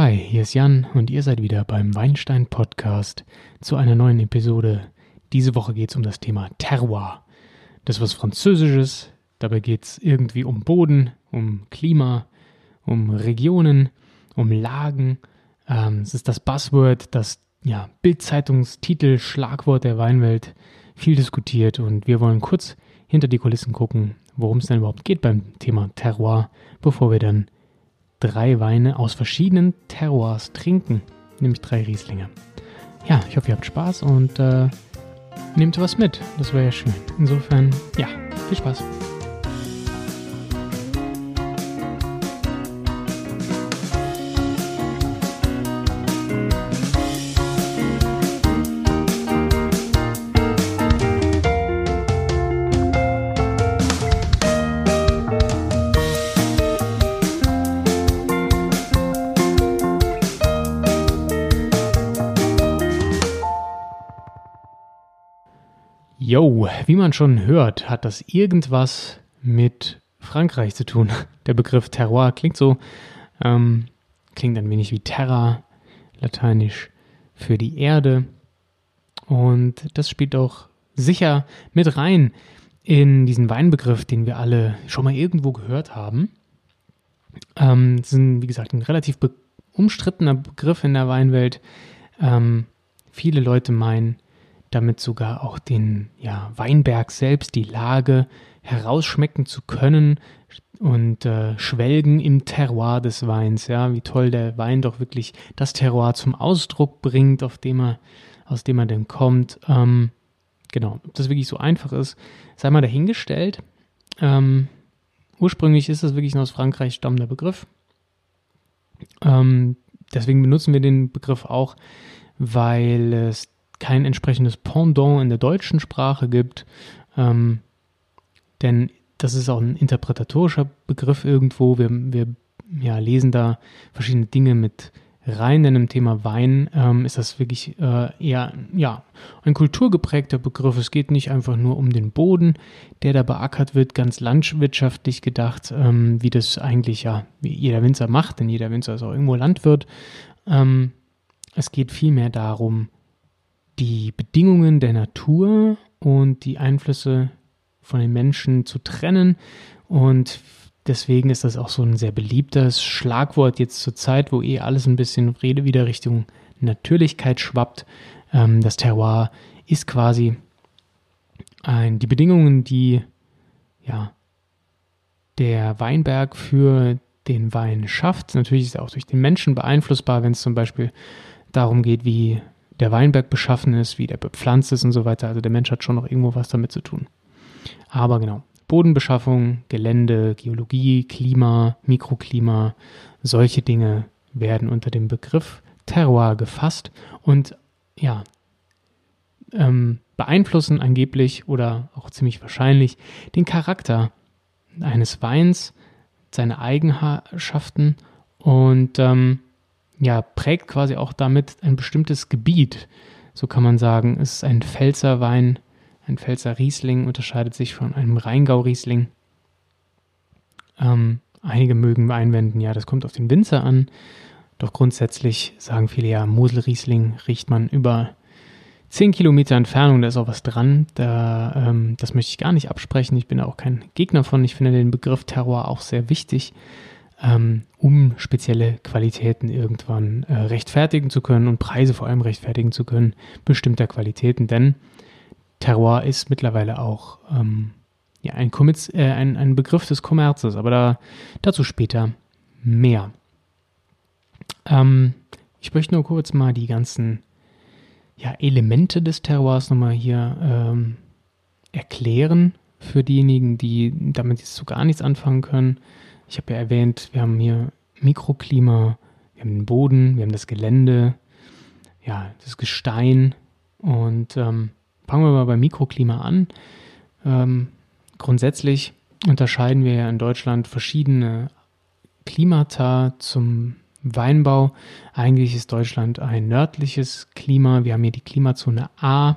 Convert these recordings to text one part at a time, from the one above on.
Hi, hier ist Jan und ihr seid wieder beim Weinstein Podcast zu einer neuen Episode. Diese Woche geht es um das Thema Terroir. Das ist was Französisches, dabei geht es irgendwie um Boden, um Klima, um Regionen, um Lagen. Ähm, es ist das Buzzword, das ja, Bildzeitungstitel, Schlagwort der Weinwelt, viel diskutiert und wir wollen kurz hinter die Kulissen gucken, worum es denn überhaupt geht beim Thema Terroir, bevor wir dann drei Weine aus verschiedenen Terroirs trinken, nämlich drei Rieslinge. Ja, ich hoffe, ihr habt Spaß und äh, nehmt was mit. Das wäre ja schön. Insofern, ja, viel Spaß. Yo, wie man schon hört, hat das irgendwas mit Frankreich zu tun. Der Begriff Terroir klingt so, ähm, klingt ein wenig wie Terra, lateinisch für die Erde. Und das spielt auch sicher mit rein in diesen Weinbegriff, den wir alle schon mal irgendwo gehört haben. Ähm, das ist, wie gesagt, ein relativ be umstrittener Begriff in der Weinwelt. Ähm, viele Leute meinen, damit sogar auch den ja, Weinberg selbst, die Lage herausschmecken zu können und äh, schwelgen im Terroir des Weins. Ja, wie toll der Wein doch wirklich das Terroir zum Ausdruck bringt, auf dem er, aus dem er denn kommt. Ähm, genau, ob das wirklich so einfach ist, sei mal dahingestellt. Ähm, ursprünglich ist das wirklich ein aus Frankreich stammender Begriff. Ähm, deswegen benutzen wir den Begriff auch, weil es kein entsprechendes Pendant in der deutschen Sprache gibt. Ähm, denn das ist auch ein interpretatorischer Begriff irgendwo. Wir, wir ja, lesen da verschiedene Dinge mit rein. Denn im Thema Wein ähm, ist das wirklich äh, eher ja, ein kulturgeprägter Begriff. Es geht nicht einfach nur um den Boden, der da beackert wird, ganz landwirtschaftlich gedacht, ähm, wie das eigentlich ja jeder Winzer macht, denn jeder Winzer ist auch irgendwo Landwirt. Ähm, es geht vielmehr darum, die Bedingungen der Natur und die Einflüsse von den Menschen zu trennen. Und deswegen ist das auch so ein sehr beliebtes Schlagwort jetzt zur Zeit, wo eh alles ein bisschen Rede wieder Richtung Natürlichkeit schwappt. Ähm, das Terroir ist quasi ein, die Bedingungen, die ja, der Weinberg für den Wein schafft. Natürlich ist er auch durch den Menschen beeinflussbar, wenn es zum Beispiel darum geht, wie der Weinberg beschaffen ist, wie der bepflanzt ist und so weiter. Also der Mensch hat schon noch irgendwo was damit zu tun. Aber genau, Bodenbeschaffung, Gelände, Geologie, Klima, Mikroklima, solche Dinge werden unter dem Begriff Terroir gefasst und ja, ähm, beeinflussen angeblich oder auch ziemlich wahrscheinlich den Charakter eines Weins, seine Eigenschaften und ähm, ja, prägt quasi auch damit ein bestimmtes Gebiet. So kann man sagen, es ist ein Pfälzer Wein, ein Pfälzer Riesling unterscheidet sich von einem Rheingau-Riesling. Ähm, einige mögen einwenden, ja, das kommt auf den Winzer an. Doch grundsätzlich sagen viele ja, Mosel-Riesling riecht man über 10 Kilometer Entfernung, da ist auch was dran. Da, ähm, das möchte ich gar nicht absprechen. Ich bin da auch kein Gegner von. Ich finde den Begriff Terroir auch sehr wichtig ähm, um spezielle Qualitäten irgendwann äh, rechtfertigen zu können und Preise vor allem rechtfertigen zu können, bestimmter Qualitäten. Denn Terroir ist mittlerweile auch ähm, ja, ein, äh, ein, ein, Begriff des Kommerzes, aber da, dazu später mehr. Ähm, ich möchte nur kurz mal die ganzen ja, Elemente des Terroirs nochmal hier ähm, erklären für diejenigen, die damit jetzt so gar nichts anfangen können. Ich habe ja erwähnt, wir haben hier Mikroklima, wir haben den Boden, wir haben das Gelände, ja, das Gestein. Und ähm, fangen wir mal beim Mikroklima an. Ähm, grundsätzlich unterscheiden wir ja in Deutschland verschiedene Klimata zum Weinbau. Eigentlich ist Deutschland ein nördliches Klima. Wir haben hier die Klimazone A.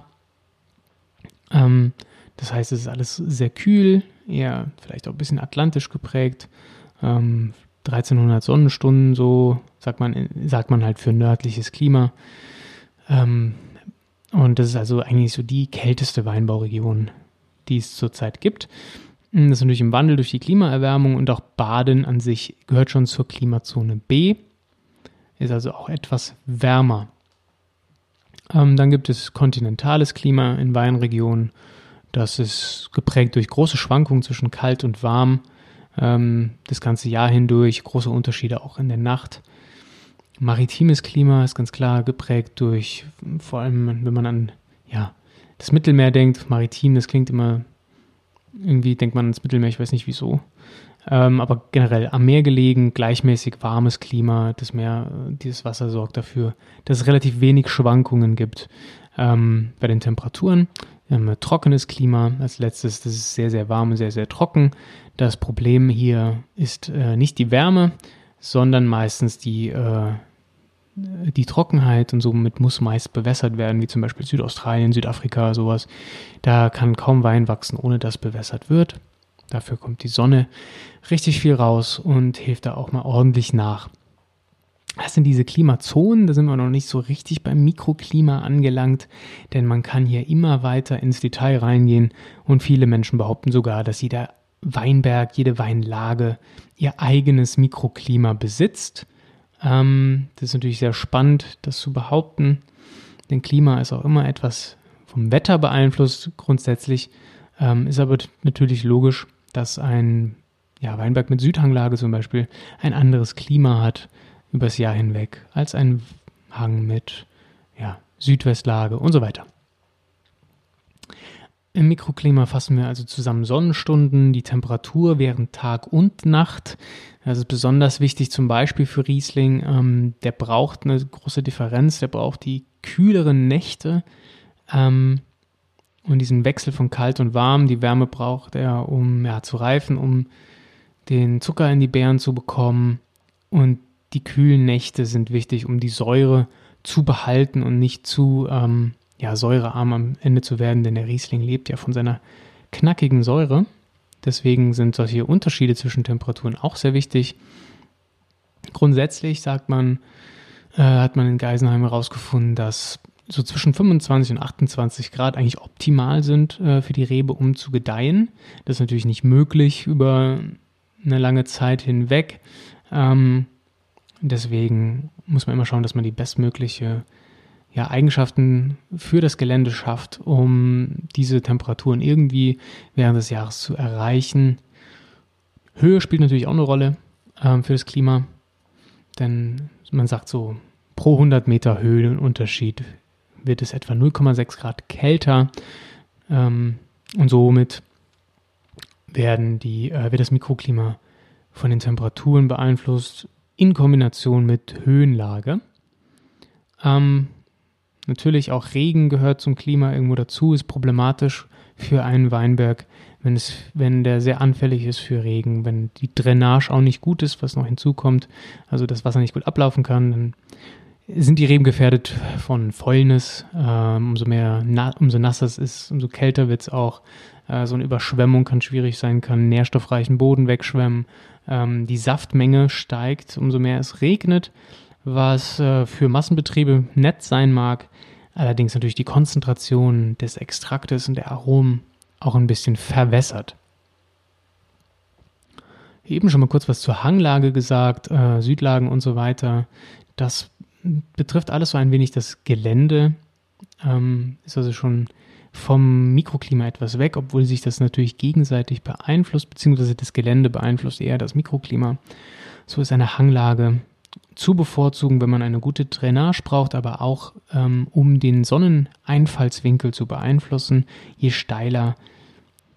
Ähm, das heißt, es ist alles sehr kühl, eher vielleicht auch ein bisschen atlantisch geprägt. Ähm, 1300 Sonnenstunden, so sagt man, sagt man halt für nördliches Klima. Ähm, und das ist also eigentlich so die kälteste Weinbauregion, die es zurzeit gibt. Das ist natürlich im Wandel durch die Klimaerwärmung und auch Baden an sich gehört schon zur Klimazone B, ist also auch etwas wärmer. Ähm, dann gibt es kontinentales Klima in Weinregionen. Das ist geprägt durch große Schwankungen zwischen kalt und warm ähm, das ganze Jahr hindurch, große Unterschiede auch in der Nacht. Maritimes Klima ist ganz klar geprägt durch, vor allem wenn man an ja, das Mittelmeer denkt, maritim, das klingt immer, irgendwie denkt man ans Mittelmeer, ich weiß nicht wieso. Ähm, aber generell am Meer gelegen, gleichmäßig warmes Klima, das Meer, dieses Wasser sorgt dafür, dass es relativ wenig Schwankungen gibt ähm, bei den Temperaturen. Ein trockenes Klima als letztes, das ist sehr, sehr warm sehr, sehr trocken. Das Problem hier ist äh, nicht die Wärme, sondern meistens die, äh, die Trockenheit und somit muss meist bewässert werden, wie zum Beispiel Südaustralien, Südafrika, sowas. Da kann kaum Wein wachsen, ohne dass bewässert wird. Dafür kommt die Sonne richtig viel raus und hilft da auch mal ordentlich nach. Das sind diese Klimazonen, da sind wir noch nicht so richtig beim Mikroklima angelangt, denn man kann hier immer weiter ins Detail reingehen und viele Menschen behaupten sogar, dass da Weinberg, jede Weinlage ihr eigenes Mikroklima besitzt. Ähm, das ist natürlich sehr spannend, das zu behaupten, denn Klima ist auch immer etwas vom Wetter beeinflusst grundsätzlich, ähm, ist aber natürlich logisch, dass ein ja, Weinberg mit Südhanglage zum Beispiel ein anderes Klima hat übers Jahr hinweg als ein Hang mit ja, Südwestlage und so weiter. Im Mikroklima fassen wir also zusammen Sonnenstunden, die Temperatur während Tag und Nacht. Das ist besonders wichtig zum Beispiel für Riesling. Ähm, der braucht eine große Differenz, der braucht die kühleren Nächte ähm, und diesen Wechsel von kalt und warm. Die Wärme braucht er, um ja, zu reifen, um den Zucker in die Beeren zu bekommen. Und die kühlen Nächte sind wichtig, um die Säure zu behalten und nicht zu ähm, ja, säurearm am Ende zu werden, denn der Riesling lebt ja von seiner knackigen Säure. Deswegen sind solche Unterschiede zwischen Temperaturen auch sehr wichtig. Grundsätzlich sagt man, äh, hat man in Geisenheim herausgefunden, dass so zwischen 25 und 28 Grad eigentlich optimal sind äh, für die Rebe, um zu gedeihen. Das ist natürlich nicht möglich über eine lange Zeit hinweg. Ähm, deswegen muss man immer schauen, dass man die bestmögliche ja, Eigenschaften für das Gelände schafft, um diese Temperaturen irgendwie während des Jahres zu erreichen. Höhe spielt natürlich auch eine Rolle ähm, für das Klima, denn man sagt so, pro 100 Meter Höhenunterschied wird es etwa 0,6 Grad kälter. Ähm, und somit werden die, äh, wird das Mikroklima von den Temperaturen beeinflusst in Kombination mit Höhenlage. Ähm, Natürlich auch Regen gehört zum Klima irgendwo dazu, ist problematisch für einen Weinberg, wenn, es, wenn der sehr anfällig ist für Regen, wenn die Drainage auch nicht gut ist, was noch hinzukommt, also das Wasser nicht gut ablaufen kann, dann sind die Reben gefährdet von Fäulnis. Ähm, umso mehr, na, umso nasser es ist, umso kälter wird es auch. Äh, so eine Überschwemmung kann schwierig sein, kann nährstoffreichen Boden wegschwemmen. Ähm, die Saftmenge steigt, umso mehr es regnet was äh, für Massenbetriebe nett sein mag, allerdings natürlich die Konzentration des Extraktes und der Aromen auch ein bisschen verwässert. Eben schon mal kurz was zur Hanglage gesagt, äh, Südlagen und so weiter. Das betrifft alles so ein wenig das Gelände, ähm, ist also schon vom Mikroklima etwas weg, obwohl sich das natürlich gegenseitig beeinflusst, beziehungsweise das Gelände beeinflusst eher das Mikroklima. So ist eine Hanglage zu bevorzugen, wenn man eine gute Drainage braucht, aber auch ähm, um den Sonneneinfallswinkel zu beeinflussen. Je steiler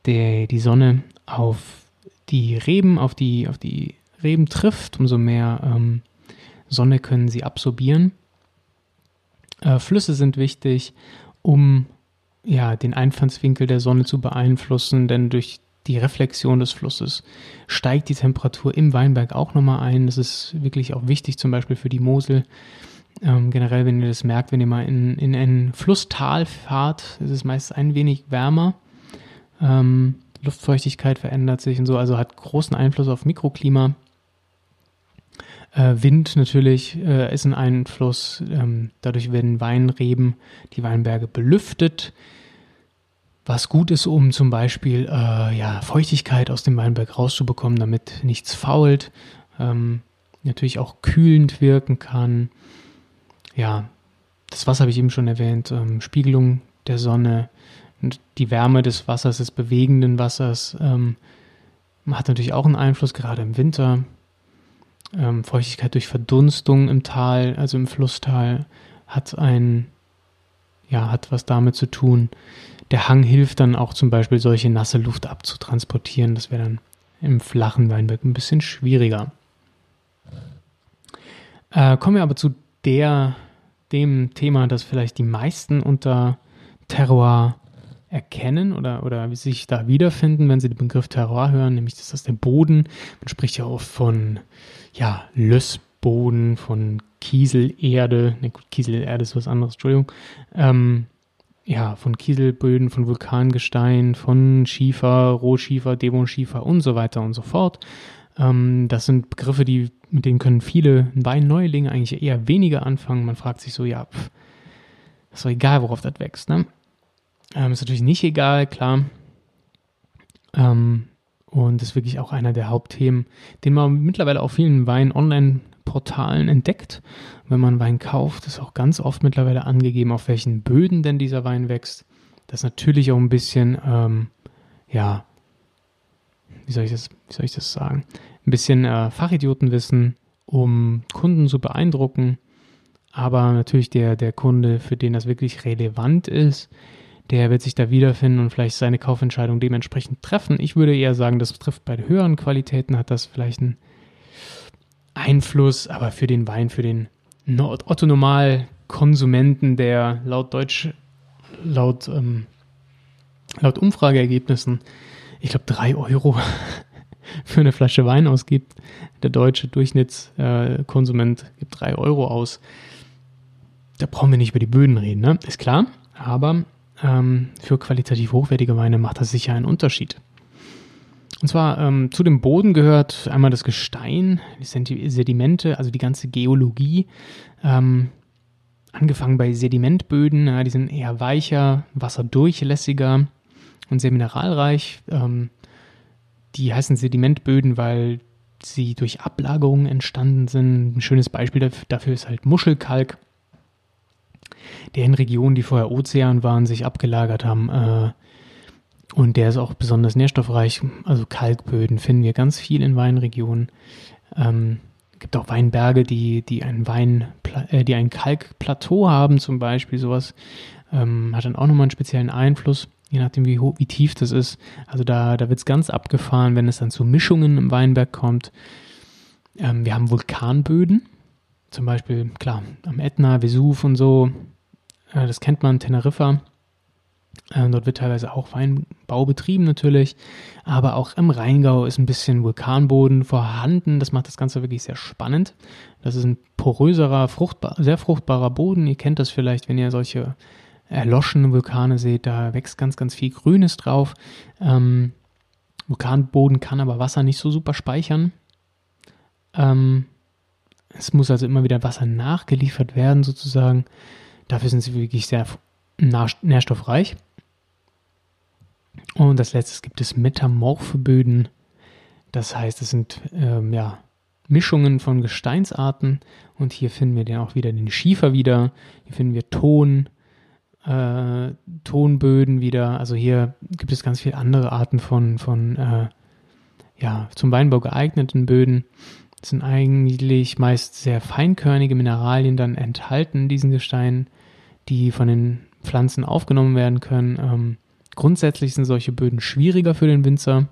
der, die Sonne auf die Reben, auf die, auf die Reben trifft, umso mehr ähm, Sonne können sie absorbieren. Äh, Flüsse sind wichtig, um ja, den Einfallswinkel der Sonne zu beeinflussen, denn durch die Reflexion des Flusses, steigt die Temperatur im Weinberg auch nochmal ein. Das ist wirklich auch wichtig, zum Beispiel für die Mosel. Ähm, generell, wenn ihr das merkt, wenn ihr mal in, in ein Flusstal fahrt, ist es meist ein wenig wärmer. Ähm, Luftfeuchtigkeit verändert sich und so, also hat großen Einfluss auf Mikroklima. Äh, Wind natürlich äh, ist ein Einfluss. Ähm, dadurch werden Weinreben, die Weinberge belüftet. Was gut ist, um zum Beispiel äh, ja, Feuchtigkeit aus dem Weinberg rauszubekommen, damit nichts fault. Ähm, natürlich auch kühlend wirken kann. Ja, das Wasser habe ich eben schon erwähnt. Ähm, Spiegelung der Sonne und die Wärme des Wassers, des bewegenden Wassers, ähm, hat natürlich auch einen Einfluss, gerade im Winter. Ähm, Feuchtigkeit durch Verdunstung im Tal, also im Flusstal, hat ein, ja, hat was damit zu tun. Der Hang hilft dann auch zum Beispiel, solche nasse Luft abzutransportieren. Das wäre dann im flachen Weinberg ein bisschen schwieriger. Äh, kommen wir aber zu der, dem Thema, das vielleicht die meisten unter Terroir erkennen oder, oder sich da wiederfinden, wenn sie den Begriff Terroir hören, nämlich das ist der Boden. Man spricht ja oft von ja, Lössboden, von Kieselerde, ne gut, Kieselerde ist was anderes, Entschuldigung. Ähm, ja, von Kieselböden, von Vulkangestein, von Schiefer, Rohschiefer, Devonschiefer und so weiter und so fort. Ähm, das sind Begriffe, die, mit denen können viele Weinneulinge eigentlich eher weniger anfangen. Man fragt sich so, ja, pff, ist doch egal, worauf das wächst, ne? Ähm, ist natürlich nicht egal, klar. Ähm, und ist wirklich auch einer der Hauptthemen, den man mittlerweile auf vielen Wein-Online-Portalen entdeckt. Wenn man Wein kauft, ist auch ganz oft mittlerweile angegeben, auf welchen Böden denn dieser Wein wächst. Das ist natürlich auch ein bisschen, ähm, ja, wie soll ich das, wie soll ich das sagen? Ein bisschen äh, Fachidiotenwissen, um Kunden zu beeindrucken. Aber natürlich der, der Kunde, für den das wirklich relevant ist, der wird sich da wiederfinden und vielleicht seine Kaufentscheidung dementsprechend treffen. Ich würde eher sagen, das trifft bei höheren Qualitäten, hat das vielleicht einen Einfluss, aber für den Wein, für den Otto-Normal-Konsumenten, der laut Deutsch, laut, ähm, laut Umfrageergebnissen, ich glaube, drei Euro für eine Flasche Wein ausgibt. Der deutsche Durchschnittskonsument äh, gibt drei Euro aus. Da brauchen wir nicht über die Böden reden, ne? Ist klar. Aber ähm, für qualitativ hochwertige Weine macht das sicher einen Unterschied. Und zwar ähm, zu dem Boden gehört einmal das Gestein, die Sedimente, also die ganze Geologie. Ähm, angefangen bei Sedimentböden, ja, die sind eher weicher, wasserdurchlässiger und sehr mineralreich. Ähm, die heißen Sedimentböden, weil sie durch Ablagerungen entstanden sind. Ein schönes Beispiel dafür ist halt Muschelkalk der in Regionen, die vorher Ozean waren, sich abgelagert haben. Äh, und der ist auch besonders nährstoffreich. Also Kalkböden finden wir ganz viel in Weinregionen. Ähm, gibt auch Weinberge, die, die ein Wein, äh, die ein Kalkplateau haben, zum Beispiel. Sowas ähm, hat dann auch nochmal einen speziellen Einfluss, je nachdem, wie, wie tief das ist. Also da, da wird es ganz abgefahren, wenn es dann zu Mischungen im Weinberg kommt. Ähm, wir haben Vulkanböden, zum Beispiel, klar, am Ätna, Vesuv und so, äh, das kennt man, Teneriffa. Äh, dort wird teilweise auch Weinbau betrieben natürlich, aber auch im Rheingau ist ein bisschen Vulkanboden vorhanden. Das macht das Ganze wirklich sehr spannend. Das ist ein poröserer, fruchtbar, sehr fruchtbarer Boden. Ihr kennt das vielleicht, wenn ihr solche erloschenen Vulkane seht. Da wächst ganz, ganz viel Grünes drauf. Ähm, Vulkanboden kann aber Wasser nicht so super speichern. Ähm, es muss also immer wieder Wasser nachgeliefert werden, sozusagen. Dafür sind sie wirklich sehr nährstoffreich. Und als letztes gibt es metamorphe Böden. Das heißt, es sind ähm, ja, Mischungen von Gesteinsarten. Und hier finden wir dann auch wieder den Schiefer wieder. Hier finden wir Ton, äh, Tonböden wieder. Also hier gibt es ganz viele andere Arten von, von äh, ja, zum Weinbau geeigneten Böden. Sind eigentlich meist sehr feinkörnige Mineralien dann enthalten in diesen Gesteinen, die von den Pflanzen aufgenommen werden können. Ähm, grundsätzlich sind solche Böden schwieriger für den Winzer,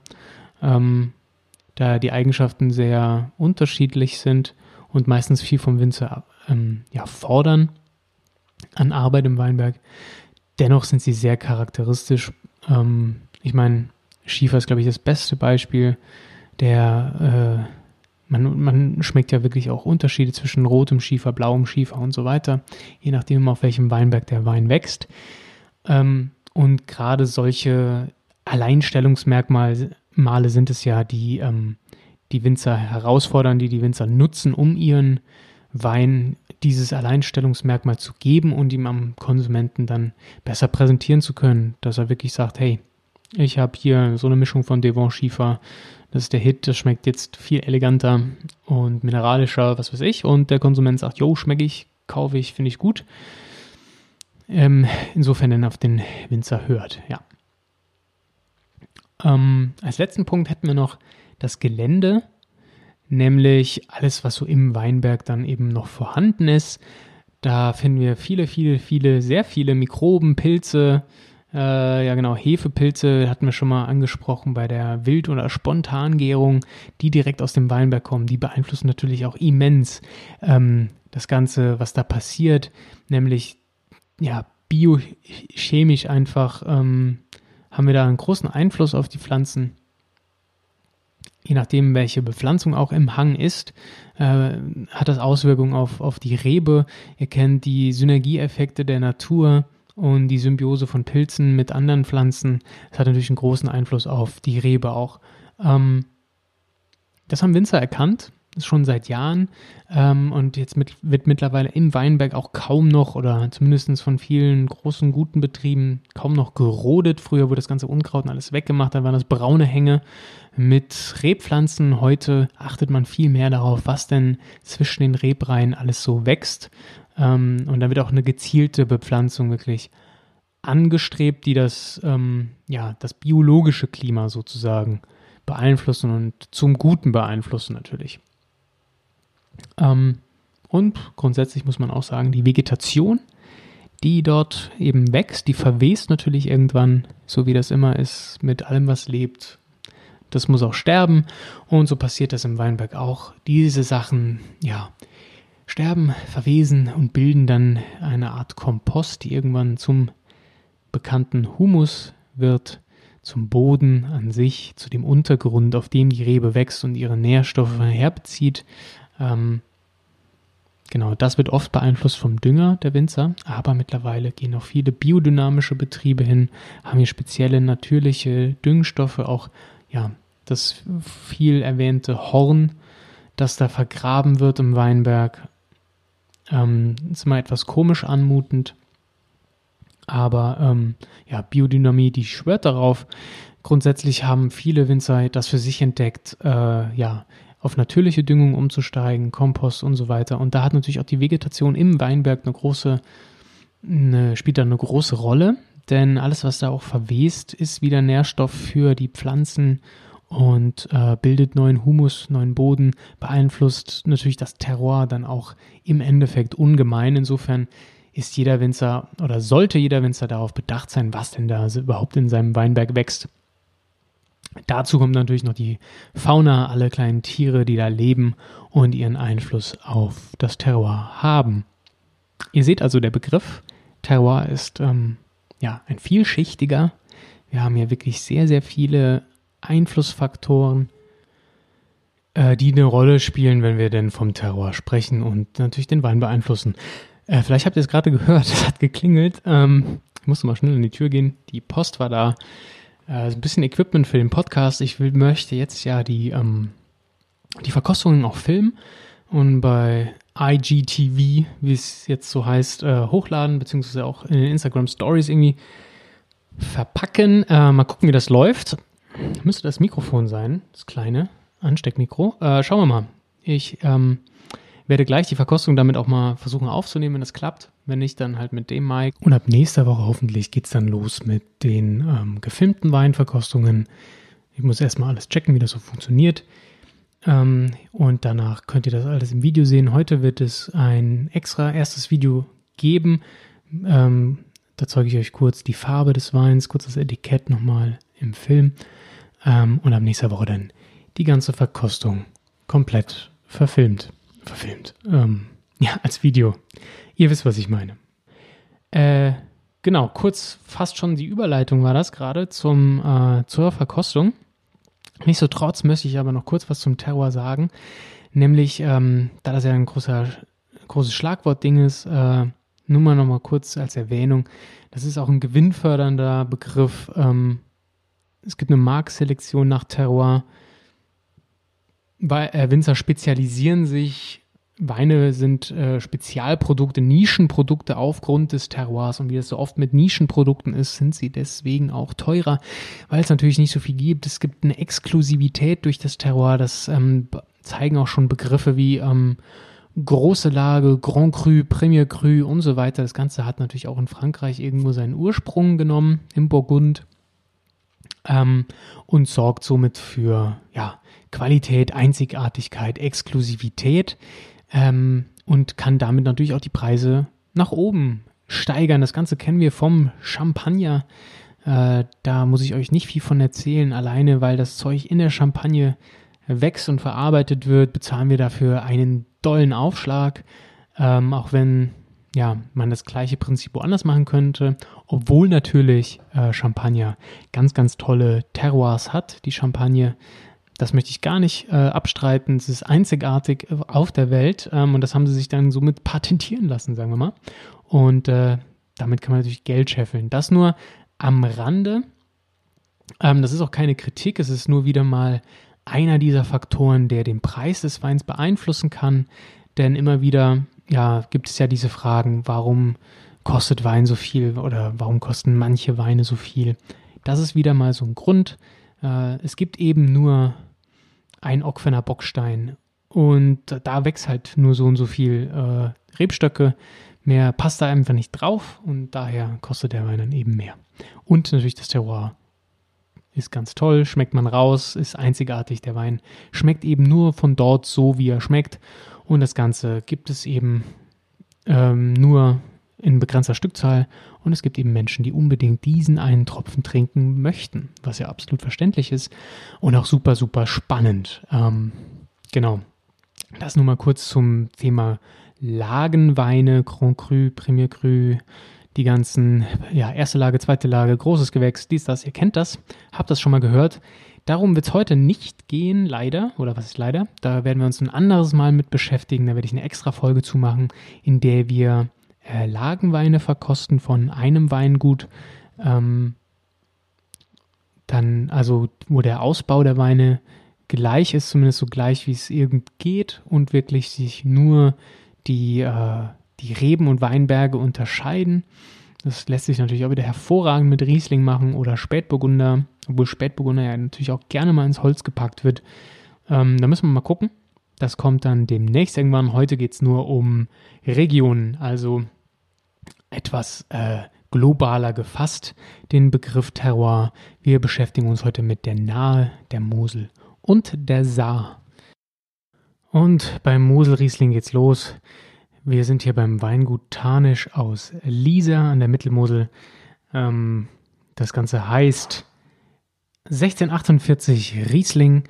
ähm, da die Eigenschaften sehr unterschiedlich sind und meistens viel vom Winzer ähm, ja, fordern an Arbeit im Weinberg. Dennoch sind sie sehr charakteristisch. Ähm, ich meine, Schiefer ist, glaube ich, das beste Beispiel, der äh, man, man schmeckt ja wirklich auch Unterschiede zwischen rotem Schiefer, blauem Schiefer und so weiter, je nachdem, auf welchem Weinberg der Wein wächst. Ähm, und gerade solche Alleinstellungsmerkmale sind es ja, die, ähm, die Winzer herausfordern, die die Winzer nutzen, um ihren Wein dieses Alleinstellungsmerkmal zu geben und ihm am Konsumenten dann besser präsentieren zu können, dass er wirklich sagt, hey, ich habe hier so eine Mischung von Devon Schiefer, das ist der Hit, das schmeckt jetzt viel eleganter und mineralischer, was weiß ich, und der Konsument sagt, jo, schmecke ich, kaufe ich, finde ich gut. Ähm, insofern dann auf den Winzer hört, ja. Ähm, als letzten Punkt hätten wir noch das Gelände nämlich alles, was so im Weinberg dann eben noch vorhanden ist. Da finden wir viele, viele, viele, sehr viele Mikroben, Pilze, äh, ja genau, Hefepilze hatten wir schon mal angesprochen bei der Wild- oder Spontangärung, die direkt aus dem Weinberg kommen. Die beeinflussen natürlich auch immens ähm, das Ganze, was da passiert, nämlich ja, biochemisch einfach ähm, haben wir da einen großen Einfluss auf die Pflanzen je nachdem, welche Bepflanzung auch im Hang ist, äh, hat das Auswirkungen auf, auf die Rebe. Ihr kennt die Synergieeffekte der Natur und die Symbiose von Pilzen mit anderen Pflanzen. Das hat natürlich einen großen Einfluss auf die Rebe auch. Ähm, das haben Winzer erkannt schon seit Jahren ähm, und jetzt mit, wird mittlerweile im Weinberg auch kaum noch oder zumindest von vielen großen, guten Betrieben kaum noch gerodet. Früher wurde das ganze Unkraut und alles weggemacht, da waren das braune Hänge mit Rebpflanzen. Heute achtet man viel mehr darauf, was denn zwischen den Rebreihen alles so wächst ähm, und da wird auch eine gezielte Bepflanzung wirklich angestrebt, die das, ähm, ja, das biologische Klima sozusagen beeinflussen und zum Guten beeinflussen natürlich. Ähm, und grundsätzlich muss man auch sagen, die Vegetation, die dort eben wächst, die verwest natürlich irgendwann, so wie das immer ist, mit allem, was lebt. Das muss auch sterben und so passiert das im Weinberg auch. Diese Sachen, ja, sterben, verwesen und bilden dann eine Art Kompost, die irgendwann zum bekannten Humus wird, zum Boden an sich, zu dem Untergrund, auf dem die Rebe wächst und ihre Nährstoffe herbezieht. Ähm, genau, das wird oft beeinflusst vom Dünger der Winzer, aber mittlerweile gehen auch viele biodynamische Betriebe hin, haben hier spezielle natürliche Düngstoffe, auch ja, das viel erwähnte Horn, das da vergraben wird im Weinberg. Ähm, ist immer etwas komisch anmutend, aber ähm, ja, Biodynamie, die schwört darauf. Grundsätzlich haben viele Winzer das für sich entdeckt, äh, ja, auf natürliche Düngung umzusteigen, Kompost und so weiter. Und da hat natürlich auch die Vegetation im Weinberg eine große, eine, spielt da eine große Rolle, denn alles, was da auch verwest, ist wieder Nährstoff für die Pflanzen und äh, bildet neuen Humus, neuen Boden, beeinflusst natürlich das Terroir dann auch im Endeffekt ungemein. Insofern ist jeder Winzer oder sollte jeder Winzer darauf bedacht sein, was denn da überhaupt in seinem Weinberg wächst. Dazu kommt natürlich noch die Fauna, alle kleinen Tiere, die da leben und ihren Einfluss auf das Terroir haben. Ihr seht also, der Begriff Terroir ist ähm, ja ein vielschichtiger. Wir haben hier wirklich sehr, sehr viele Einflussfaktoren, äh, die eine Rolle spielen, wenn wir denn vom Terroir sprechen und natürlich den Wein beeinflussen. Äh, vielleicht habt ihr es gerade gehört, es hat geklingelt. Ähm, ich musste mal schnell in die Tür gehen. Die Post war da äh, ein bisschen Equipment für den Podcast. Ich will, möchte jetzt ja die, ähm, die Verkostungen auch filmen und bei IGTV, wie es jetzt so heißt, äh, hochladen, beziehungsweise auch in den Instagram Stories irgendwie verpacken. Äh, mal gucken, wie das läuft. Müsste das Mikrofon sein, das kleine Ansteckmikro. Äh, schauen wir mal. Ich ähm, werde gleich die Verkostung damit auch mal versuchen aufzunehmen, wenn das klappt. Wenn nicht, dann halt mit dem Mic. Und ab nächster Woche hoffentlich geht es dann los mit den ähm, gefilmten Weinverkostungen. Ich muss erstmal alles checken, wie das so funktioniert. Ähm, und danach könnt ihr das alles im Video sehen. Heute wird es ein extra erstes Video geben. Ähm, da zeige ich euch kurz die Farbe des Weins, kurz das Etikett nochmal im Film. Ähm, und ab nächster Woche dann die ganze Verkostung komplett verfilmt verfilmt. Ähm, ja, als Video. Ihr wisst, was ich meine. Äh, genau, kurz fast schon die Überleitung war das gerade zum, äh, zur Verkostung. Nichtsdestotrotz möchte ich aber noch kurz was zum Terror sagen. Nämlich, ähm, da das ja ein großer, großes Schlagwortding ist, äh, nur mal noch mal kurz als Erwähnung. Das ist auch ein gewinnfördernder Begriff. Ähm, es gibt eine Marktselektion nach Terroir äh, Winzer spezialisieren sich Weine sind äh, Spezialprodukte, Nischenprodukte aufgrund des Terroirs. Und wie das so oft mit Nischenprodukten ist, sind sie deswegen auch teurer, weil es natürlich nicht so viel gibt. Es gibt eine Exklusivität durch das Terroir. Das ähm, zeigen auch schon Begriffe wie ähm, große Lage, Grand Cru, Premier Cru und so weiter. Das Ganze hat natürlich auch in Frankreich irgendwo seinen Ursprung genommen, im Burgund. Ähm, und sorgt somit für ja, Qualität, Einzigartigkeit, Exklusivität ähm, und kann damit natürlich auch die Preise nach oben steigern. Das Ganze kennen wir vom Champagner. Äh, da muss ich euch nicht viel von erzählen. Alleine weil das Zeug in der Champagne wächst und verarbeitet wird, bezahlen wir dafür einen dollen Aufschlag. Ähm, auch wenn ja, man das gleiche Prinzip woanders machen könnte, obwohl natürlich äh, Champagner ganz, ganz tolle Terroirs hat, die Champagne. Das möchte ich gar nicht äh, abstreiten. Es ist einzigartig äh, auf der Welt ähm, und das haben sie sich dann somit patentieren lassen, sagen wir mal. Und äh, damit kann man natürlich Geld scheffeln. Das nur am Rande. Ähm, das ist auch keine Kritik, es ist nur wieder mal einer dieser Faktoren, der den Preis des Weins beeinflussen kann. Denn immer wieder ja, gibt es ja diese Fragen, warum kostet Wein so viel oder warum kosten manche Weine so viel? Das ist wieder mal so ein Grund. Äh, es gibt eben nur ein Ockfener Bockstein. Und da wächst halt nur so und so viel äh, Rebstöcke. Mehr passt da einfach nicht drauf und daher kostet der Wein dann eben mehr. Und natürlich das Terroir ist ganz toll, schmeckt man raus, ist einzigartig. Der Wein schmeckt eben nur von dort so, wie er schmeckt. Und das Ganze gibt es eben ähm, nur in begrenzter Stückzahl. Und es gibt eben Menschen, die unbedingt diesen einen Tropfen trinken möchten, was ja absolut verständlich ist und auch super, super spannend. Ähm, genau. Das nur mal kurz zum Thema Lagenweine, Grand Cru, Premier Cru, die ganzen, ja, erste Lage, zweite Lage, großes Gewächs, dies, das, ihr kennt das, habt das schon mal gehört. Darum wird es heute nicht gehen, leider, oder was ist leider? Da werden wir uns ein anderes Mal mit beschäftigen. Da werde ich eine extra Folge zu machen, in der wir äh, Lagenweine verkosten von einem Weingut. Ähm, dann, also, wo der Ausbau der Weine gleich ist, zumindest so gleich, wie es irgend geht und wirklich sich nur die, äh, die Reben und Weinberge unterscheiden. Das lässt sich natürlich auch wieder hervorragend mit Riesling machen oder Spätburgunder, obwohl Spätburgunder ja natürlich auch gerne mal ins Holz gepackt wird. Ähm, da müssen wir mal gucken. Das kommt dann demnächst irgendwann. Heute geht es nur um Regionen, also etwas äh, globaler gefasst, den Begriff Terroir. Wir beschäftigen uns heute mit der Nahe, der Mosel und der Saar. Und beim Moselriesling geht's los. Wir sind hier beim Weingut Tarnisch aus Liesa an der Mittelmosel. Ähm, das Ganze heißt 1648 Riesling.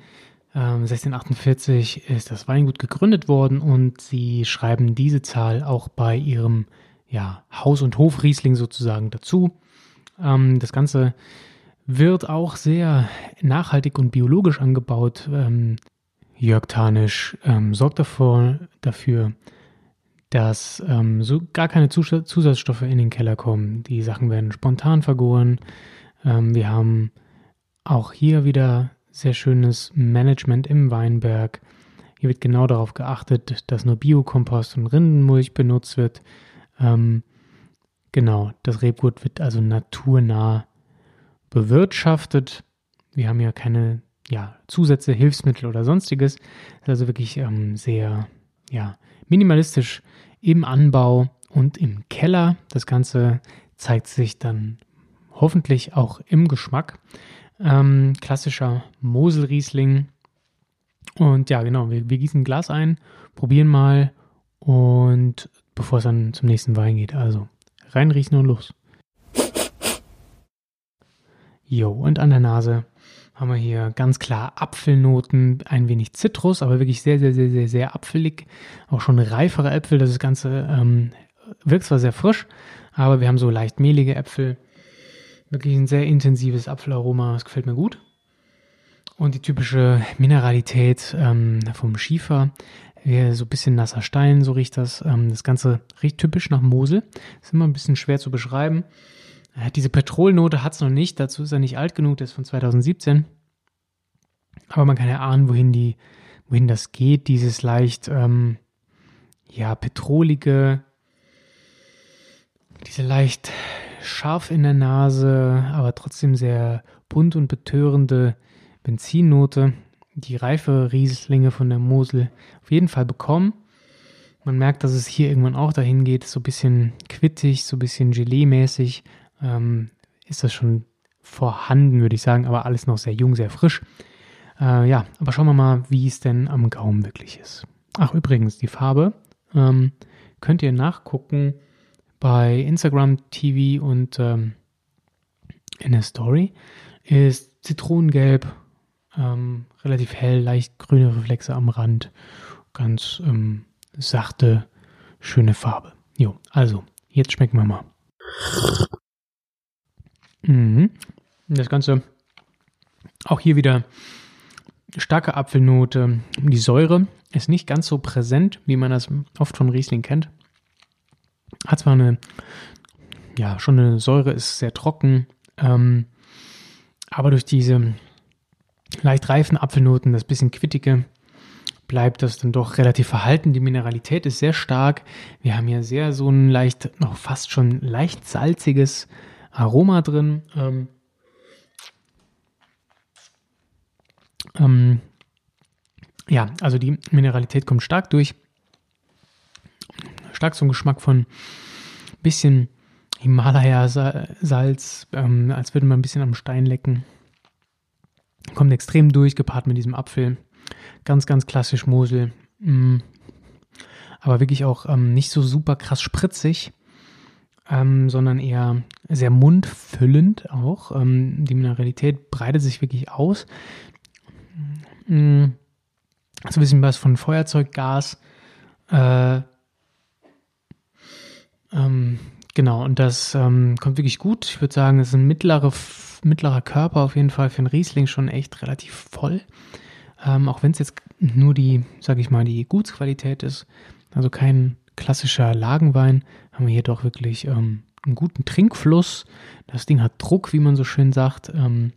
1648 ähm, ist das Weingut gegründet worden und sie schreiben diese Zahl auch bei ihrem ja, Haus- und Hof-Riesling sozusagen dazu. Ähm, das Ganze wird auch sehr nachhaltig und biologisch angebaut. Ähm, Jörg Tanisch ähm, sorgt davor, dafür, dass ähm, so gar keine Zusatzstoffe in den Keller kommen. Die Sachen werden spontan vergoren. Ähm, wir haben auch hier wieder sehr schönes Management im Weinberg. Hier wird genau darauf geachtet, dass nur Biokompost und Rindenmulch benutzt wird. Ähm, genau, das Rebgut wird also naturnah bewirtschaftet. Wir haben ja keine ja, Zusätze, Hilfsmittel oder sonstiges. Das ist also wirklich ähm, sehr ja, minimalistisch im Anbau und im Keller. Das Ganze zeigt sich dann hoffentlich auch im Geschmack. Ähm, klassischer Moselriesling. Und ja, genau, wir, wir gießen ein Glas ein, probieren mal und bevor es dann zum nächsten Wein geht. Also reinriechen und los. Jo, und an der Nase haben wir hier ganz klar Apfelnoten, ein wenig Zitrus, aber wirklich sehr, sehr, sehr, sehr, sehr apfelig. Auch schon reifere Äpfel. Das Ganze ähm, wirkt zwar sehr frisch, aber wir haben so leicht mehlige Äpfel. Wirklich ein sehr intensives Apfelaroma, das gefällt mir gut. Und die typische Mineralität ähm, vom Schiefer, so ein bisschen nasser Stein, so riecht das. Ähm, das Ganze riecht typisch nach Mosel. Ist immer ein bisschen schwer zu beschreiben. Äh, diese Petrolnote hat es noch nicht, dazu ist er nicht alt genug, der ist von 2017. Aber man kann ja ahnen, wohin die wohin das geht, dieses leicht, ähm, ja, petrolige, diese leicht scharf in der Nase, aber trotzdem sehr bunt und betörende Benzinnote, die reife Rieslinge von der Mosel auf jeden Fall bekommen. Man merkt, dass es hier irgendwann auch dahin geht, so ein bisschen quittig, so ein bisschen Gelee-mäßig. Ähm, ist das schon vorhanden, würde ich sagen, aber alles noch sehr jung, sehr frisch. Äh, ja, aber schauen wir mal, wie es denn am Gaumen wirklich ist. Ach, übrigens, die Farbe ähm, könnt ihr nachgucken bei Instagram TV und ähm, in der Story. Ist Zitronengelb, ähm, relativ hell, leicht grüne Reflexe am Rand, ganz ähm, sachte, schöne Farbe. Jo, also, jetzt schmecken wir mal. Mhm. Das Ganze auch hier wieder starke Apfelnote. Die Säure ist nicht ganz so präsent, wie man das oft von Riesling kennt. Hat zwar eine, ja, schon eine Säure, ist sehr trocken, ähm, aber durch diese leicht reifen Apfelnoten, das bisschen quittige, bleibt das dann doch relativ verhalten. Die Mineralität ist sehr stark. Wir haben hier sehr so ein leicht, noch fast schon leicht salziges Aroma drin. Ähm, ähm, ja, also die Mineralität kommt stark durch. Stark zum Geschmack von bisschen Himalaya-Salz, ähm, als würde man ein bisschen am Stein lecken. Kommt extrem durch, gepaart mit diesem Apfel. Ganz, ganz klassisch Mosel. Mm. Aber wirklich auch ähm, nicht so super krass spritzig, ähm, sondern eher sehr mundfüllend auch. Ähm, die Mineralität breitet sich wirklich aus. Mm. So ein bisschen was von Feuerzeuggas. Äh, ähm, genau, und das ähm, kommt wirklich gut. Ich würde sagen, es ist ein mittlere, mittlerer Körper auf jeden Fall für einen Riesling schon echt relativ voll. Ähm, auch wenn es jetzt nur die, sage ich mal, die Gutsqualität ist, also kein klassischer Lagenwein, haben wir hier doch wirklich ähm, einen guten Trinkfluss. Das Ding hat Druck, wie man so schön sagt. Ähm,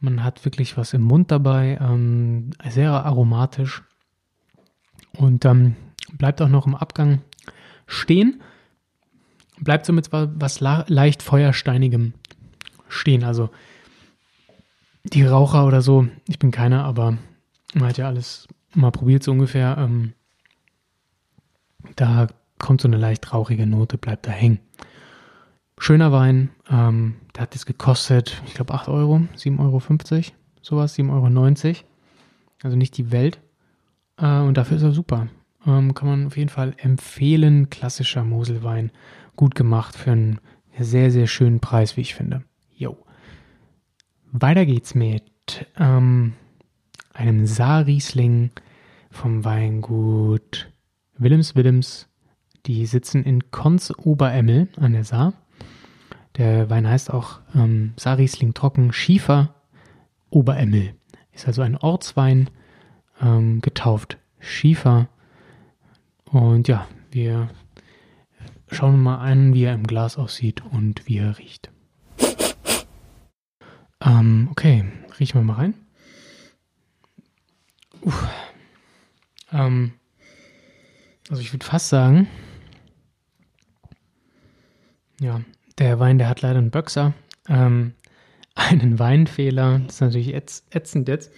man hat wirklich was im Mund dabei, ähm, sehr aromatisch und ähm, bleibt auch noch im Abgang stehen. Bleibt somit was leicht feuersteinigem stehen. Also die Raucher oder so, ich bin keiner, aber man hat ja alles mal probiert, so ungefähr. Ähm, da kommt so eine leicht rauchige Note, bleibt da hängen. Schöner Wein, ähm, der hat jetzt gekostet, ich glaube 8 Euro, 7,50 Euro, sowas, 7,90 Euro. Also nicht die Welt. Äh, und dafür ist er super. Ähm, kann man auf jeden Fall empfehlen. Klassischer Moselwein. Gut gemacht für einen sehr, sehr schönen Preis, wie ich finde. Jo. Weiter geht's mit ähm, einem Saarriesling vom Weingut Willems Willems. Die sitzen in Konz Oberemmel an der Saar. Der Wein heißt auch ähm, Saarriesling Trocken Schiefer Oberemmel. Ist also ein Ortswein, ähm, getauft Schiefer. Und ja, wir schauen mal an, wie er im Glas aussieht und wie er riecht. Ähm, okay, riechen wir mal rein. Uff. Ähm, also ich würde fast sagen, ja, der Wein, der hat leider einen Böxer, ähm, einen Weinfehler. Das ist natürlich ätzend jetzt.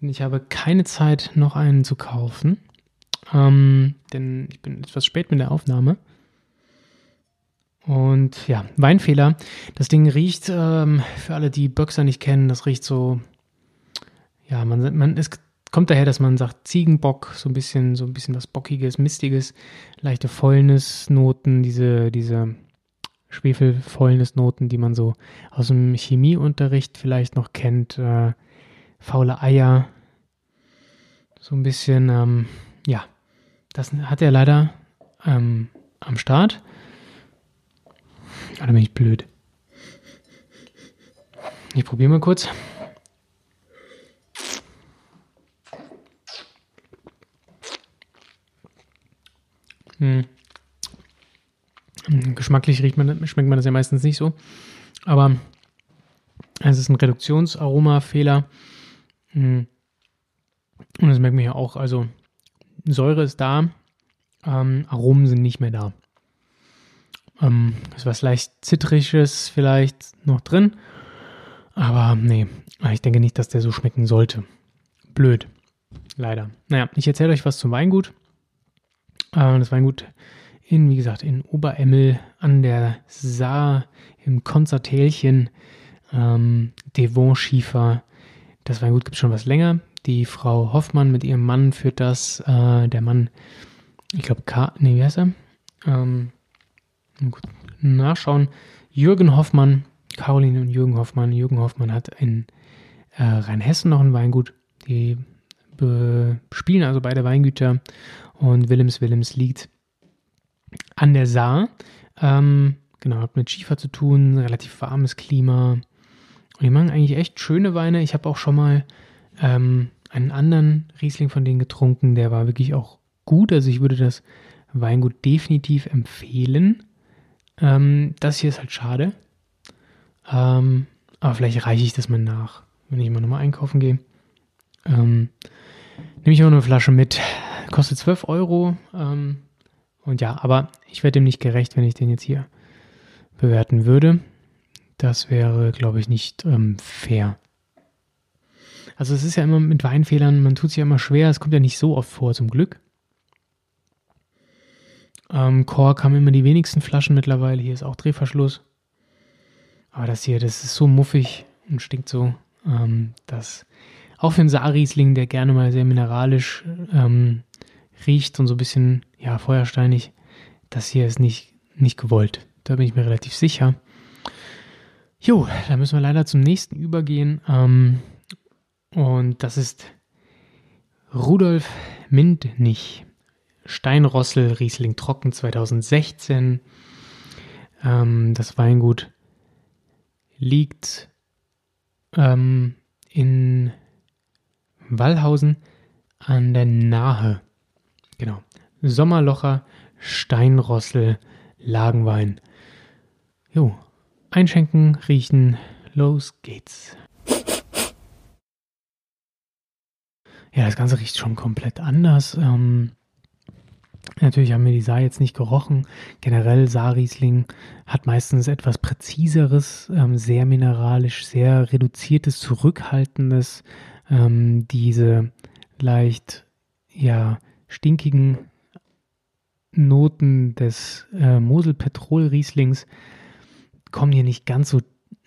Ich habe keine Zeit, noch einen zu kaufen, ähm, denn ich bin etwas spät mit der Aufnahme. Und ja, Weinfehler. Das Ding riecht, ähm, für alle, die Böxer nicht kennen, das riecht so, ja, man, man, es kommt daher, dass man sagt Ziegenbock, so ein bisschen, so ein bisschen was Bockiges, Mistiges, leichte Fäulnisnoten, diese, diese Schwefelfäulnisnoten, die man so aus dem Chemieunterricht vielleicht noch kennt, äh, faule Eier, so ein bisschen, ähm, ja, das hat er leider ähm, am Start. Ah, da bin ich blöd. Ich probiere mal kurz. Hm. Geschmacklich riecht man, schmeckt man das ja meistens nicht so. Aber es ist ein Reduktionsaroma-Fehler. Hm. Und das merkt man ja auch. Also Säure ist da, ähm, Aromen sind nicht mehr da. Ähm, ist was leicht Zittriges vielleicht noch drin. Aber nee, ich denke nicht, dass der so schmecken sollte. Blöd. Leider. Naja, ich erzähle euch was zum Weingut. Äh, das Weingut in, wie gesagt, in Oberemmel an der Saar im Konzertälchen. Ähm, Devon-Schiefer. Das Weingut gibt es schon was länger. Die Frau Hoffmann mit ihrem Mann führt das. Äh, der Mann, ich glaube, K. Nee, wie heißt er? Ähm, nachschauen. Jürgen Hoffmann, Caroline und Jürgen Hoffmann. Jürgen Hoffmann hat in äh, Rheinhessen noch ein Weingut. Die spielen also beide Weingüter und Willems Willems liegt an der Saar. Ähm, genau, hat mit Schiefer zu tun, relativ warmes Klima. Und die machen eigentlich echt schöne Weine. Ich habe auch schon mal ähm, einen anderen Riesling von denen getrunken, der war wirklich auch gut. Also ich würde das Weingut definitiv empfehlen. Ähm, das hier ist halt schade. Ähm, aber vielleicht reiche ich das mal nach, wenn ich mal nochmal einkaufen gehe. Ähm, nehme ich auch eine Flasche mit. Kostet 12 Euro. Ähm, und ja, aber ich werde dem nicht gerecht, wenn ich den jetzt hier bewerten würde. Das wäre, glaube ich, nicht ähm, fair. Also es ist ja immer mit Weinfehlern, man tut sich ja immer schwer, es kommt ja nicht so oft vor, zum Glück. Ähm, Kork haben immer die wenigsten Flaschen mittlerweile. Hier ist auch Drehverschluss. Aber das hier, das ist so muffig und stinkt so, ähm, dass auch für einen Saarriesling, der gerne mal sehr mineralisch ähm, riecht und so ein bisschen, ja, feuersteinig, das hier ist nicht, nicht gewollt. Da bin ich mir relativ sicher. Jo, da müssen wir leider zum nächsten übergehen. Ähm, und das ist Rudolf Mindnich. Steinrossel Riesling Trocken 2016. Ähm, das Weingut liegt ähm, in Wallhausen an der Nahe. Genau. Sommerlocher, Steinrossel, Lagenwein. Jo, einschenken, riechen, los geht's. Ja, das Ganze riecht schon komplett anders. Ähm, Natürlich haben wir die Saar jetzt nicht gerochen. Generell Saarriesling hat meistens etwas präziseres, ähm, sehr mineralisch, sehr reduziertes, zurückhaltendes. Ähm, diese leicht, ja, stinkigen Noten des äh, Mosel-Petrol-Rieslings kommen hier nicht ganz so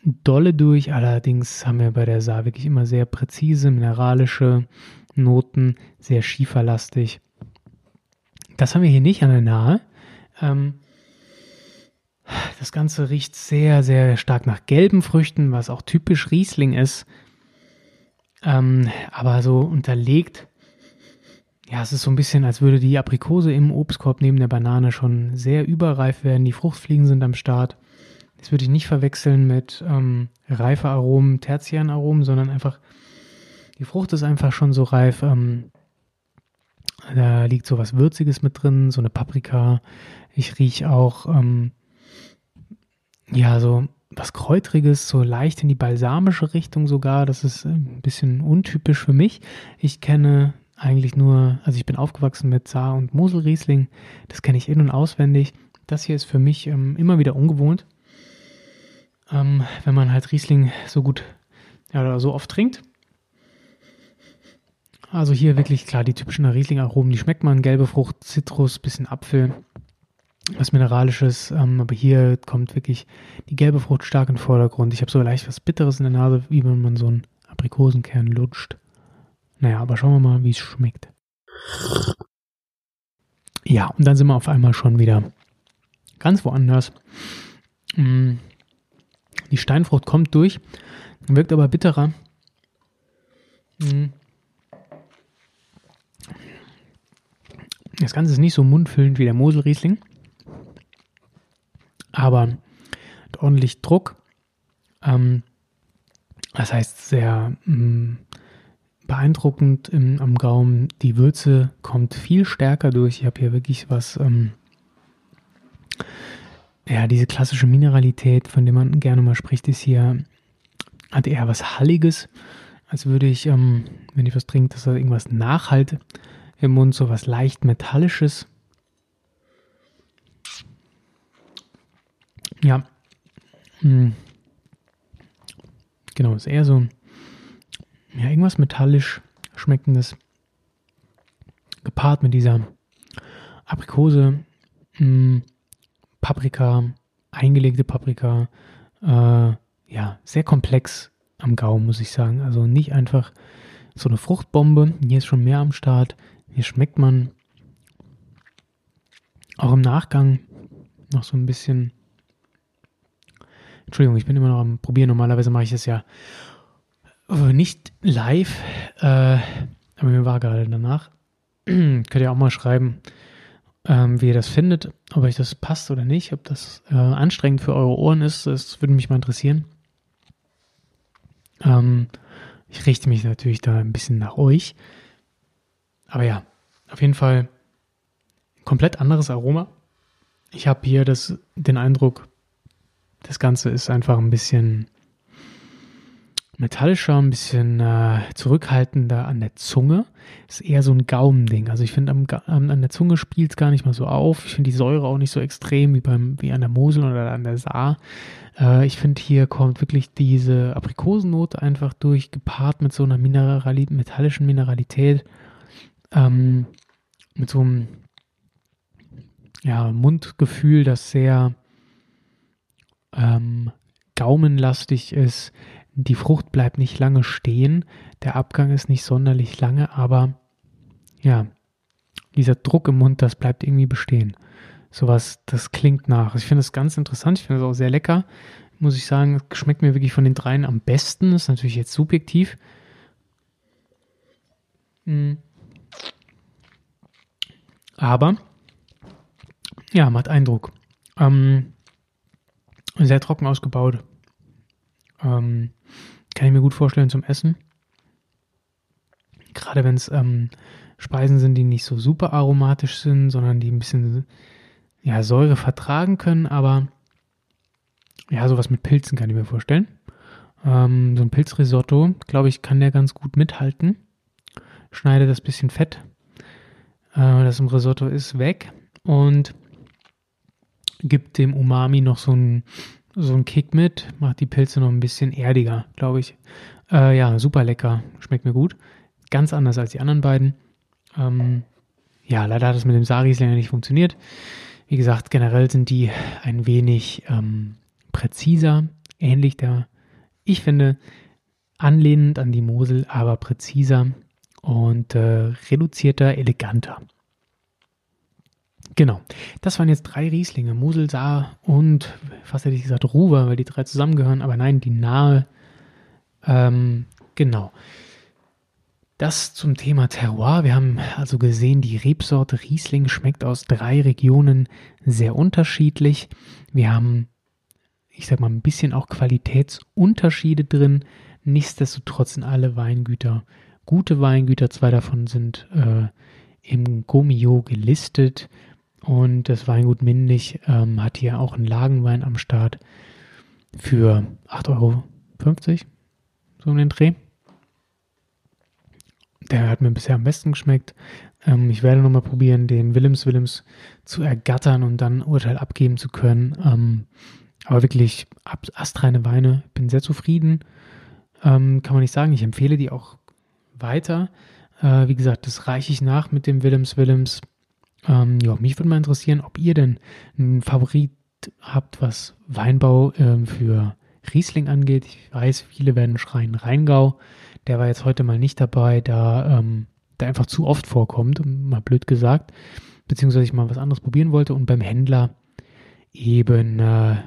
dolle durch. Allerdings haben wir bei der Saar wirklich immer sehr präzise, mineralische Noten, sehr schieferlastig. Das haben wir hier nicht an der Nahe. Ähm, das Ganze riecht sehr, sehr stark nach gelben Früchten, was auch typisch Riesling ist. Ähm, aber so unterlegt, ja, es ist so ein bisschen, als würde die Aprikose im Obstkorb neben der Banane schon sehr überreif werden. Die Fruchtfliegen sind am Start. Das würde ich nicht verwechseln mit ähm, reife Aromen, Tertianaromen, sondern einfach, die Frucht ist einfach schon so reif. Ähm, da liegt so was Würziges mit drin, so eine Paprika. Ich rieche auch, ähm, ja, so was Kräutriges, so leicht in die balsamische Richtung sogar. Das ist ein bisschen untypisch für mich. Ich kenne eigentlich nur, also ich bin aufgewachsen mit Saar und Moselriesling. Das kenne ich in- und auswendig. Das hier ist für mich ähm, immer wieder ungewohnt. Ähm, wenn man halt Riesling so gut ja, oder so oft trinkt. Also hier wirklich klar die typischen Riesling-Aromen, die schmeckt man. Gelbe Frucht, Zitrus, bisschen Apfel, was Mineralisches. Ähm, aber hier kommt wirklich die gelbe Frucht stark in den Vordergrund. Ich habe so leicht was Bitteres in der Nase, wie wenn man so einen Aprikosenkern lutscht. Naja, aber schauen wir mal, wie es schmeckt. Ja, und dann sind wir auf einmal schon wieder ganz woanders. Mm, die Steinfrucht kommt durch, wirkt aber bitterer. Mm. Das Ganze ist nicht so mundfüllend wie der Moselriesling, aber ordentlich Druck. Ähm, das heißt, sehr mm, beeindruckend im, am Gaumen. Die Würze kommt viel stärker durch. Ich habe hier wirklich was, ähm, ja, diese klassische Mineralität, von der man gerne mal spricht, ist hier, hat eher was Halliges. als würde ich, ähm, wenn ich was trinke, dass da irgendwas nachhalt im Mund, so was leicht Metallisches. Ja. Hm. Genau, ist eher so ja, irgendwas metallisch schmeckendes. Gepaart mit dieser Aprikose, mh, hm, Paprika, eingelegte Paprika. Äh, ja, sehr komplex am Gaumen, muss ich sagen. Also nicht einfach so eine Fruchtbombe. Hier ist schon mehr am Start. Hier schmeckt man auch im Nachgang noch so ein bisschen. Entschuldigung, ich bin immer noch am Probieren. Normalerweise mache ich das ja nicht live, äh, aber mir war gerade danach. Könnt ihr auch mal schreiben, ähm, wie ihr das findet, ob euch das passt oder nicht, ob das äh, anstrengend für eure Ohren ist. Das würde mich mal interessieren. Ähm, ich richte mich natürlich da ein bisschen nach euch. Aber ja, auf jeden Fall komplett anderes Aroma. Ich habe hier das, den Eindruck, das Ganze ist einfach ein bisschen metallischer, ein bisschen äh, zurückhaltender an der Zunge. Ist eher so ein Gaumending. Also ich finde, an der Zunge spielt es gar nicht mal so auf. Ich finde die Säure auch nicht so extrem wie, beim, wie an der Mosel oder an der Saar. Äh, ich finde, hier kommt wirklich diese Aprikosennote einfach durch, gepaart mit so einer Minerali metallischen Mineralität. Ähm, mit so einem ja, Mundgefühl, das sehr ähm, gaumenlastig ist, die Frucht bleibt nicht lange stehen, der Abgang ist nicht sonderlich lange, aber ja, dieser Druck im Mund, das bleibt irgendwie bestehen. Sowas, das klingt nach. Ich finde es ganz interessant, ich finde es auch sehr lecker. Muss ich sagen, schmeckt mir wirklich von den dreien am besten. Ist natürlich jetzt subjektiv. Hm. Aber, ja, macht Eindruck. Ähm, sehr trocken ausgebaut. Ähm, kann ich mir gut vorstellen zum Essen. Gerade wenn es ähm, Speisen sind, die nicht so super aromatisch sind, sondern die ein bisschen ja, Säure vertragen können, aber ja, sowas mit Pilzen kann ich mir vorstellen. Ähm, so ein Pilzrisotto, glaube ich, kann der ganz gut mithalten. Schneide das bisschen Fett, äh, das im Risotto ist, weg und gibt dem Umami noch so ein so ein Kick mit, macht die Pilze noch ein bisschen erdiger, glaube ich. Äh, ja, super lecker, schmeckt mir gut. Ganz anders als die anderen beiden. Ähm, ja, leider hat es mit dem Saris länger nicht funktioniert. Wie gesagt, generell sind die ein wenig ähm, präziser, ähnlich der, ich finde, anlehnend an die Mosel, aber präziser und äh, reduzierter, eleganter. Genau. Das waren jetzt drei Rieslinge, Mosel, Saar und fast hätte ich gesagt Ruwer, weil die drei zusammengehören, aber nein, die nahe. Ähm, genau. Das zum Thema Terroir. Wir haben also gesehen, die Rebsorte Riesling schmeckt aus drei Regionen sehr unterschiedlich. Wir haben, ich sag mal, ein bisschen auch Qualitätsunterschiede drin. Nichtsdestotrotz sind alle Weingüter gute Weingüter. Zwei davon sind äh, im Gomio gelistet. Und das Weingut Mindig ähm, hat hier auch einen Lagenwein am Start für 8,50 Euro, so um den Dreh. Der hat mir bisher am besten geschmeckt. Ähm, ich werde nochmal probieren, den Willems Willems zu ergattern und dann Urteil abgeben zu können. Ähm, aber wirklich astreine Weine. Bin sehr zufrieden. Ähm, kann man nicht sagen. Ich empfehle die auch weiter. Äh, wie gesagt, das reiche ich nach mit dem Willems Willems. Ähm, ja, mich würde mal interessieren, ob ihr denn einen Favorit habt, was Weinbau ähm, für Riesling angeht. Ich weiß, viele werden schreien Rheingau. Der war jetzt heute mal nicht dabei, da ähm, der einfach zu oft vorkommt, mal blöd gesagt, beziehungsweise ich mal was anderes probieren wollte und beim Händler eben äh,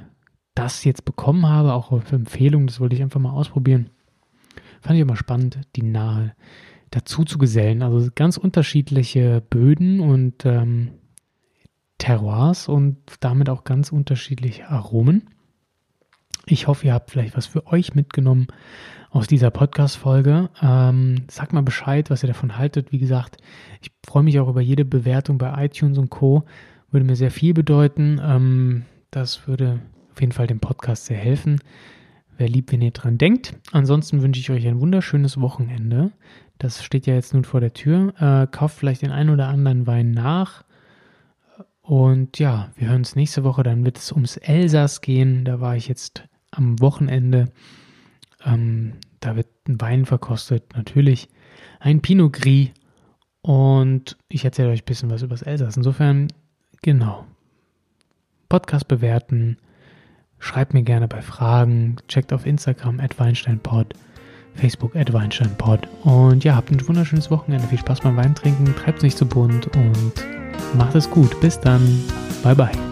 das jetzt bekommen habe, auch auf Empfehlung, das wollte ich einfach mal ausprobieren. Fand ich immer spannend, die nahe dazu zu gesellen. Also ganz unterschiedliche Böden und ähm, Terroirs und damit auch ganz unterschiedliche Aromen. Ich hoffe, ihr habt vielleicht was für euch mitgenommen aus dieser Podcast-Folge. Ähm, sagt mal Bescheid, was ihr davon haltet. Wie gesagt, ich freue mich auch über jede Bewertung bei iTunes und Co. Würde mir sehr viel bedeuten. Ähm, das würde auf jeden Fall dem Podcast sehr helfen. Wäre lieb, wenn ihr dran denkt. Ansonsten wünsche ich euch ein wunderschönes Wochenende. Das steht ja jetzt nun vor der Tür. Äh, kauft vielleicht den einen oder anderen Wein nach. Und ja, wir hören uns nächste Woche. Dann wird es ums Elsass gehen. Da war ich jetzt am Wochenende. Ähm, da wird ein Wein verkostet. Natürlich ein Pinot Gris. Und ich erzähle euch ein bisschen was über das Elsass. Insofern, genau. Podcast bewerten. Schreibt mir gerne bei Fragen. Checkt auf Instagram at WeinsteinPod. Facebook at WeinsteinPod. Und ja, habt ein wunderschönes Wochenende. Viel Spaß beim Weintrinken. Treibt nicht zu bunt und macht es gut. Bis dann. Bye bye.